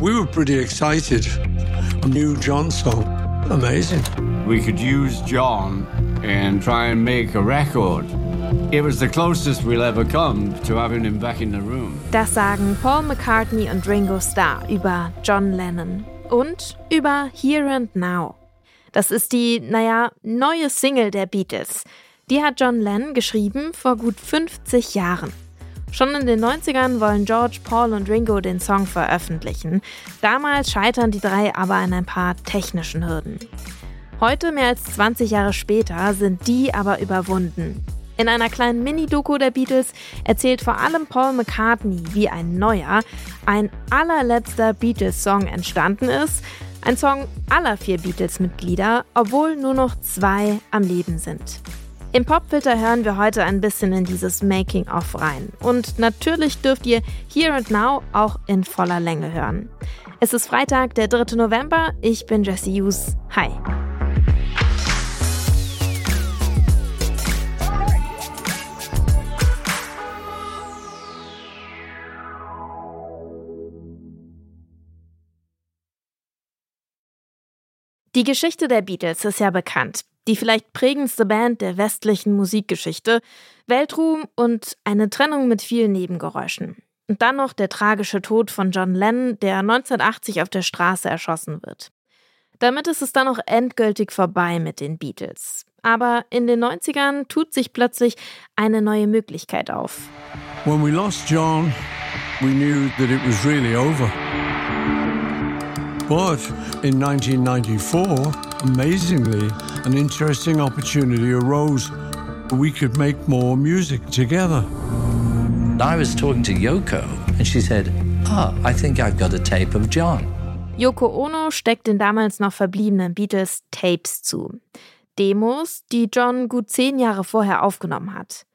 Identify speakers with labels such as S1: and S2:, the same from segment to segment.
S1: We were pretty excited. A new John song. Amazing.
S2: We could use John and try and make a record. It was the closest we'll ever come to having him back in the room.
S3: Das sagen Paul McCartney und Ringo Starr über John Lennon und über Here and Now. Das ist die, naja, neue Single der Beatles. Die hat John Lennon geschrieben vor gut 50 Jahren. Schon in den 90ern wollen George, Paul und Ringo den Song veröffentlichen. Damals scheitern die drei aber an ein paar technischen Hürden. Heute, mehr als 20 Jahre später, sind die aber überwunden. In einer kleinen Mini-Doku der Beatles erzählt vor allem Paul McCartney, wie ein neuer, ein allerletzter Beatles-Song entstanden ist. Ein Song aller vier Beatles-Mitglieder, obwohl nur noch zwei am Leben sind. Im Popfilter hören wir heute ein bisschen in dieses Making-of rein. Und natürlich dürft ihr Here and Now auch in voller Länge hören. Es ist Freitag, der 3. November. Ich bin Jesse Hughes. Hi. Die Geschichte der Beatles ist ja bekannt. Die vielleicht prägendste Band der westlichen Musikgeschichte, Weltruhm und eine Trennung mit vielen Nebengeräuschen. Und dann noch der tragische Tod von John Lennon, der 1980 auf der Straße erschossen wird. Damit ist es dann auch endgültig vorbei mit den Beatles. Aber in den 90ern tut sich plötzlich eine neue Möglichkeit auf.
S1: When we lost John, we knew that it was really over. But in 1994, amazingly, an interesting opportunity arose. We could make more music together.
S4: I was talking to Yoko, and she said, Ah, oh, I think I've got a tape of John.
S3: Yoko Ono steckt den damals noch verbliebenen Beatles Tapes zu. Demos, die John gut zehn Jahre vorher aufgenommen hat.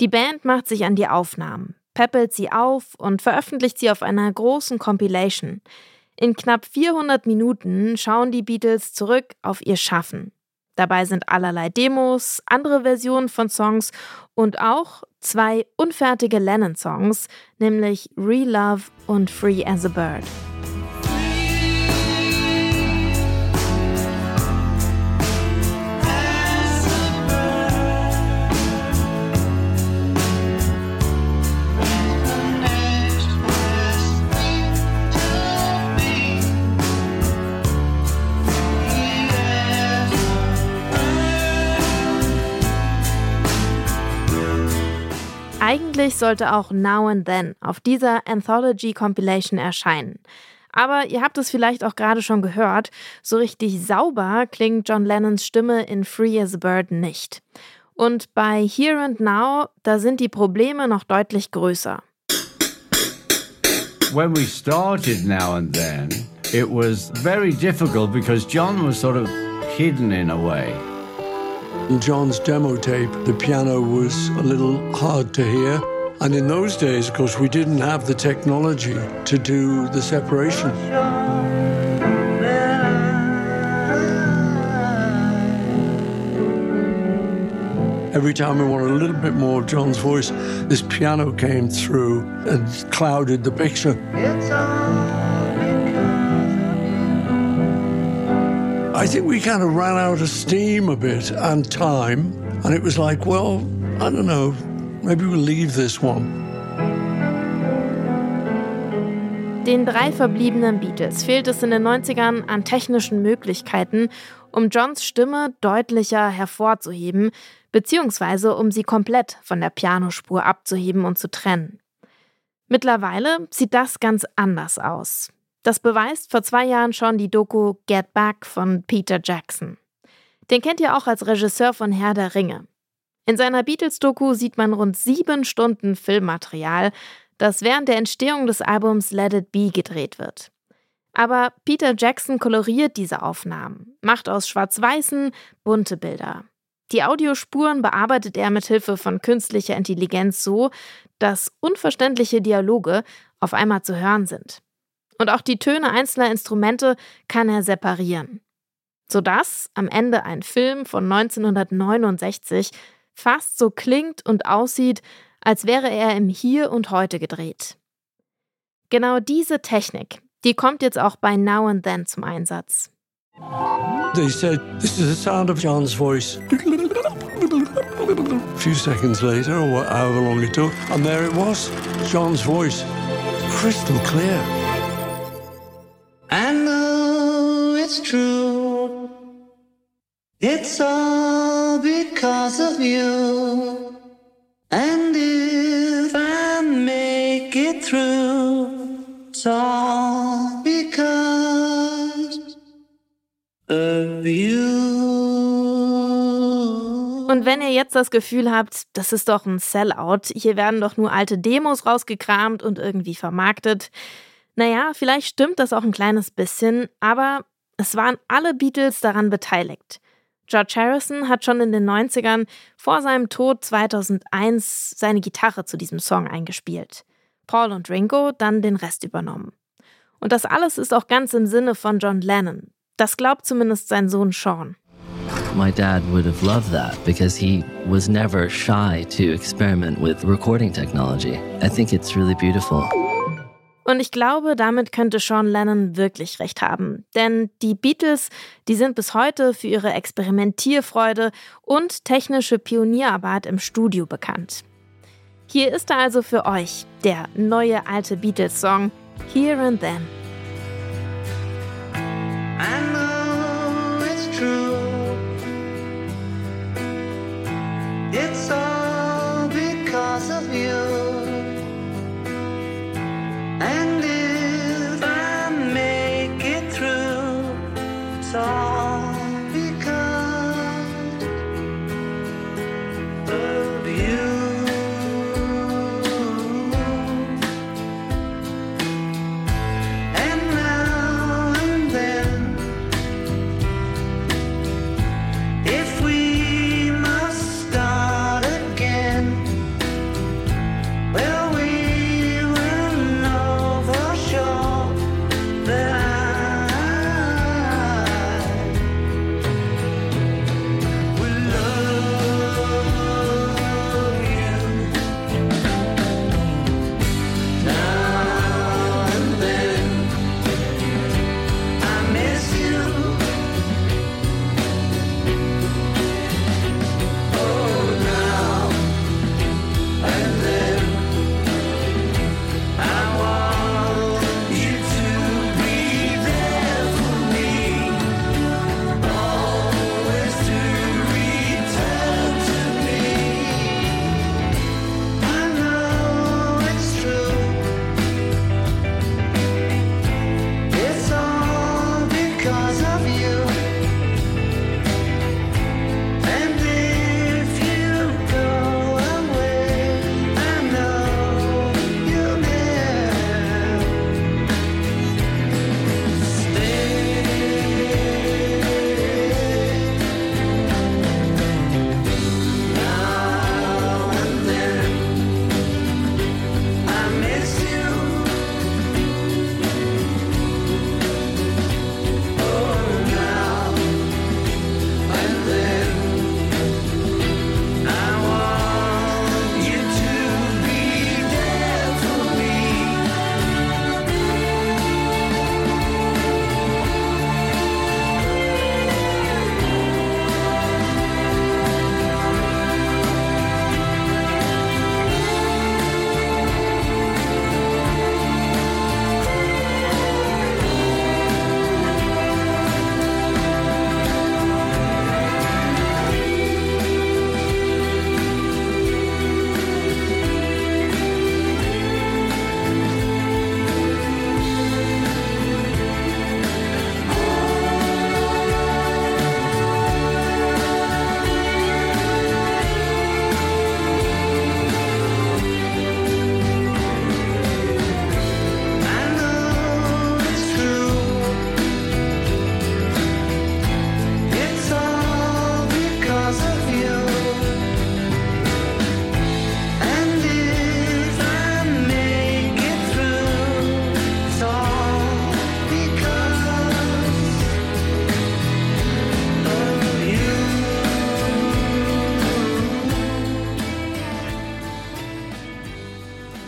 S3: Die Band macht sich an die Aufnahmen, peppelt sie auf und veröffentlicht sie auf einer großen Compilation. In knapp 400 Minuten schauen die Beatles zurück auf ihr Schaffen. Dabei sind allerlei Demos, andere Versionen von Songs und auch zwei unfertige Lennon-Songs, nämlich Real Love und Free as a Bird. Eigentlich sollte auch Now and Then auf dieser Anthology Compilation erscheinen. Aber ihr habt es vielleicht auch gerade schon gehört, so richtig sauber klingt John Lennons Stimme in Free as a Bird nicht. Und bei Here and Now, da sind die Probleme noch deutlich größer.
S2: When we started Now and Then, it was very difficult because John was sort of hidden in a way.
S1: In John's demo tape, the piano was a little hard to hear. And in those days, of course, we didn't have the technology to do the separation. Every time we wanted a little bit more of John's voice, this piano came through and clouded the picture. I think we kind of ran out of steam a bit and time, and it was like, well, I don't know, maybe we'll leave this one.
S3: Den drei verbliebenen Beatles fehlt es in den 90ern an technischen Möglichkeiten, um Johns Stimme deutlicher hervorzuheben, beziehungsweise um sie komplett von der Pianospur abzuheben und zu trennen. Mittlerweile sieht das ganz anders aus. Das beweist vor zwei Jahren schon die Doku Get Back von Peter Jackson. Den kennt ihr auch als Regisseur von Herr der Ringe. In seiner Beatles-Doku sieht man rund sieben Stunden Filmmaterial, das während der Entstehung des Albums Let It Be gedreht wird. Aber Peter Jackson koloriert diese Aufnahmen, macht aus schwarz-weißen bunte Bilder. Die Audiospuren bearbeitet er mit Hilfe von künstlicher Intelligenz so, dass unverständliche Dialoge auf einmal zu hören sind. Und auch die Töne einzelner Instrumente kann er separieren. Sodass am Ende ein Film von 1969 fast so klingt und aussieht, als wäre er im Hier und Heute gedreht. Genau diese Technik, Die kommt jetzt auch bei Now and Then zum Einsatz.
S1: They said, This is the sound of John's voice. A few seconds later, or however long it took, and there it was John's voice. Crystal clear.
S5: It's all because of you. And if I make it through, it's all because of you.
S3: Und wenn ihr jetzt das Gefühl habt, das ist doch ein Sellout, hier werden doch nur alte Demos rausgekramt und irgendwie vermarktet, naja, vielleicht stimmt das auch ein kleines bisschen, aber es waren alle Beatles daran beteiligt. George Harrison hat schon in den 90ern vor seinem Tod 2001 seine Gitarre zu diesem Song eingespielt. Paul und Ringo dann den Rest übernommen. Und das alles ist auch ganz im Sinne von John Lennon. Das glaubt zumindest sein Sohn Sean.
S6: My dad would have loved that because he was never shy to experiment with recording technology. I think it's really beautiful.
S3: Und ich glaube, damit könnte Sean Lennon wirklich recht haben. Denn die Beatles, die sind bis heute für ihre Experimentierfreude und technische Pionierarbeit im Studio bekannt. Hier ist er also für euch, der neue alte Beatles-Song Here and Then.
S5: It's all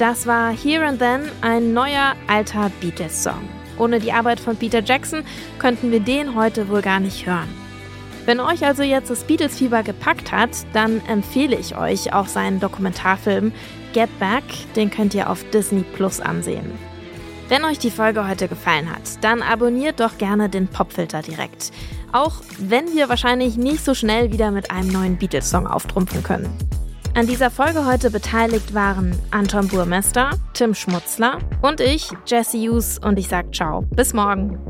S3: Das war Here and Then, ein neuer alter Beatles-Song. Ohne die Arbeit von Peter Jackson könnten wir den heute wohl gar nicht hören. Wenn euch also jetzt das Beatles-Fieber gepackt hat, dann empfehle ich euch auch seinen Dokumentarfilm Get Back, den könnt ihr auf Disney Plus ansehen. Wenn euch die Folge heute gefallen hat, dann abonniert doch gerne den Popfilter direkt. Auch wenn wir wahrscheinlich nicht so schnell wieder mit einem neuen Beatles-Song auftrumpfen können. An dieser Folge heute beteiligt waren Anton Burmester, Tim Schmutzler und ich, Jesse Hughes, und ich sag ciao. Bis morgen.